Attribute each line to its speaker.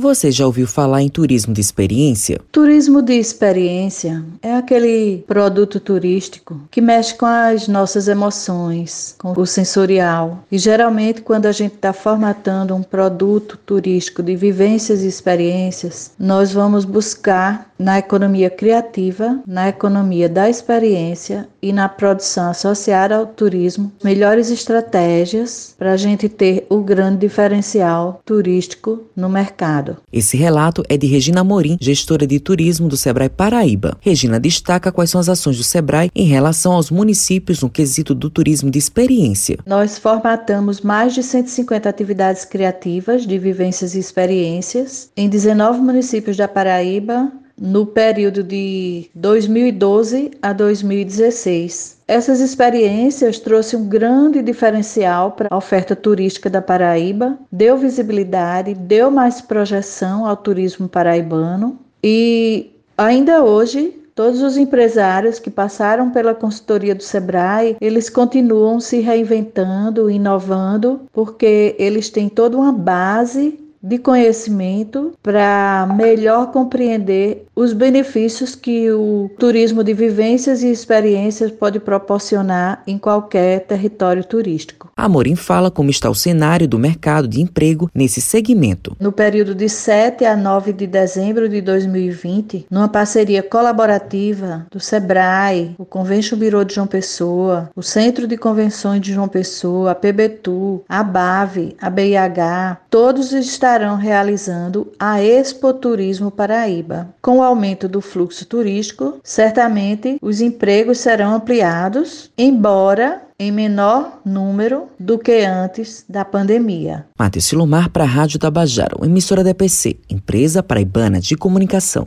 Speaker 1: Você já ouviu falar em turismo de experiência?
Speaker 2: Turismo de experiência é aquele produto turístico que mexe com as nossas emoções, com o sensorial. E geralmente, quando a gente está formatando um produto turístico de vivências e experiências, nós vamos buscar na economia criativa, na economia da experiência e na produção associada ao turismo melhores estratégias para a gente ter o grande diferencial turístico no mercado.
Speaker 1: Esse relato é de Regina Morim, gestora de turismo do Sebrae Paraíba. Regina destaca quais são as ações do Sebrae em relação aos municípios no quesito do turismo de experiência.
Speaker 2: Nós formatamos mais de 150 atividades criativas de vivências e experiências em 19 municípios da Paraíba, no período de 2012 a 2016. Essas experiências trouxeram um grande diferencial para a oferta turística da Paraíba, deu visibilidade, deu mais projeção ao turismo paraibano e ainda hoje Todos os empresários que passaram pela consultoria do Sebrae, eles continuam se reinventando, inovando, porque eles têm toda uma base de conhecimento para melhor compreender os benefícios que o turismo de vivências e experiências pode proporcionar em qualquer território turístico.
Speaker 1: A Amorim fala como está o cenário do mercado de emprego nesse segmento.
Speaker 2: No período de 7 a 9 de dezembro de 2020, numa parceria colaborativa do SEBRAE, o Convention Bureau de João Pessoa, o Centro de Convenções de João Pessoa, a PBTU, a BAVE, a BIH, todos estarão realizando a Expo Turismo Paraíba. Com o aumento do fluxo turístico, certamente os empregos serão ampliados, embora em menor número do que antes da pandemia.
Speaker 1: Matheus Silomar para a Rádio Tabajara, emissora da EPC, empresa paraibana de comunicação.